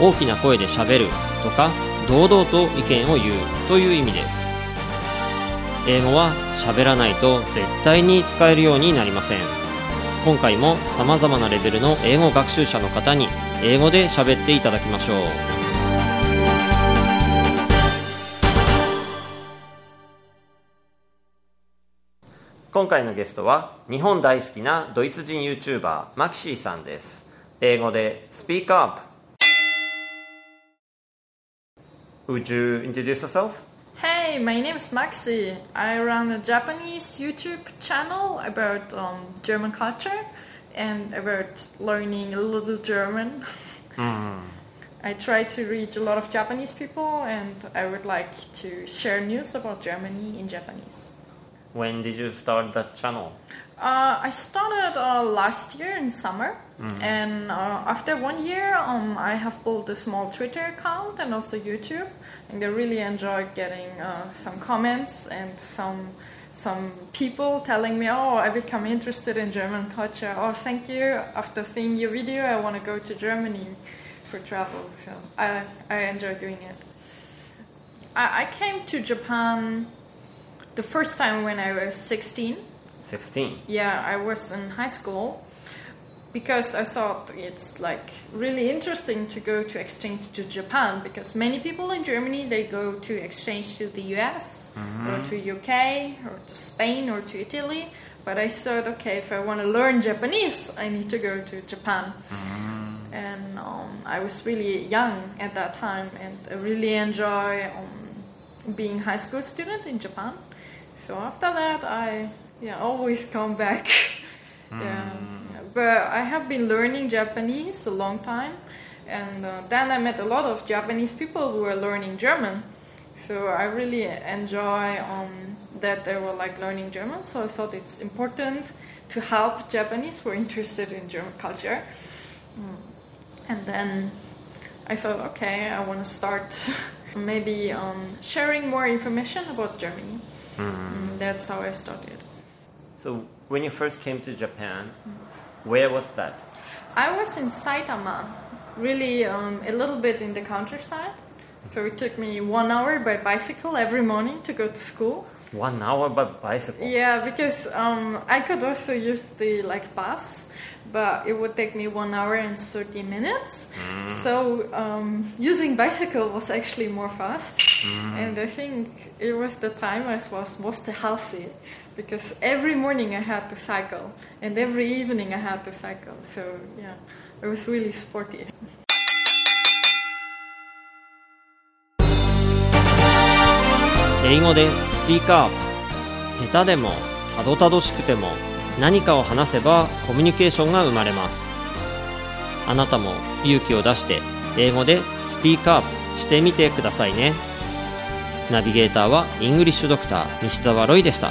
大きな声でしゃべるとか堂々と意見を言うという意味です。英語は喋らないと絶対に使えるようになりません。今回も様々なレベルの英語学習者の方に英語で喋っていただきましょう。今回のゲストは日本大好きなドイツ人 YouTuber マキシーさんです。英語で Speak Up Would you introduce yourself? Hey, my name is Maxie. I run a Japanese YouTube channel about um, German culture and about learning a little German. I try to reach a lot of Japanese people and I would like to share news about Germany in Japanese. When did you start that channel? Uh, I started uh, last year in summer, and uh, after one year, um, I have built a small Twitter account and also YouTube. And I really enjoy getting uh, some comments and some some people telling me, "Oh, I become interested in German culture." Oh, thank you. After seeing your video, I want to go to Germany for travel. So I I enjoy doing it. I, I came to Japan the first time when I was 16. 16. Yeah, I was in high school because I thought it's like really interesting to go to exchange to Japan because many people in Germany they go to exchange to the US or to UK or to Spain or to Italy. But I thought, okay, if I want to learn Japanese, I need to go to Japan. And um, I was really young at that time, and I really enjoy um, being high school student in Japan. So after that, I yeah always come back. yeah, but I have been learning Japanese a long time, and uh, then I met a lot of Japanese people who were learning German. So I really enjoy um, that they were like learning German. So I thought it's important to help Japanese who are interested in German culture. Mm. And then I thought, okay, I want to start maybe um, sharing more information about Germany. Mm, that's how I started. So, when you first came to Japan, where was that? I was in Saitama, really um, a little bit in the countryside. So it took me one hour by bicycle every morning to go to school. One hour by bicycle. Yeah, because um, I could also use the like bus, but it would take me one hour and thirty minutes. So um, using bicycle was actually more fast, and I think it was the time I was most healthy because every morning I had to cycle, and every evening I had to cycle. So yeah, it was really sporty. 英語でスピーカー下手でもたどたどしくても何かを話せばコミュニケーションが生まれますあなたも勇気を出して英語でスピーカーしてみてくださいねナビゲーターはイングリッシュドクター西澤ロイでした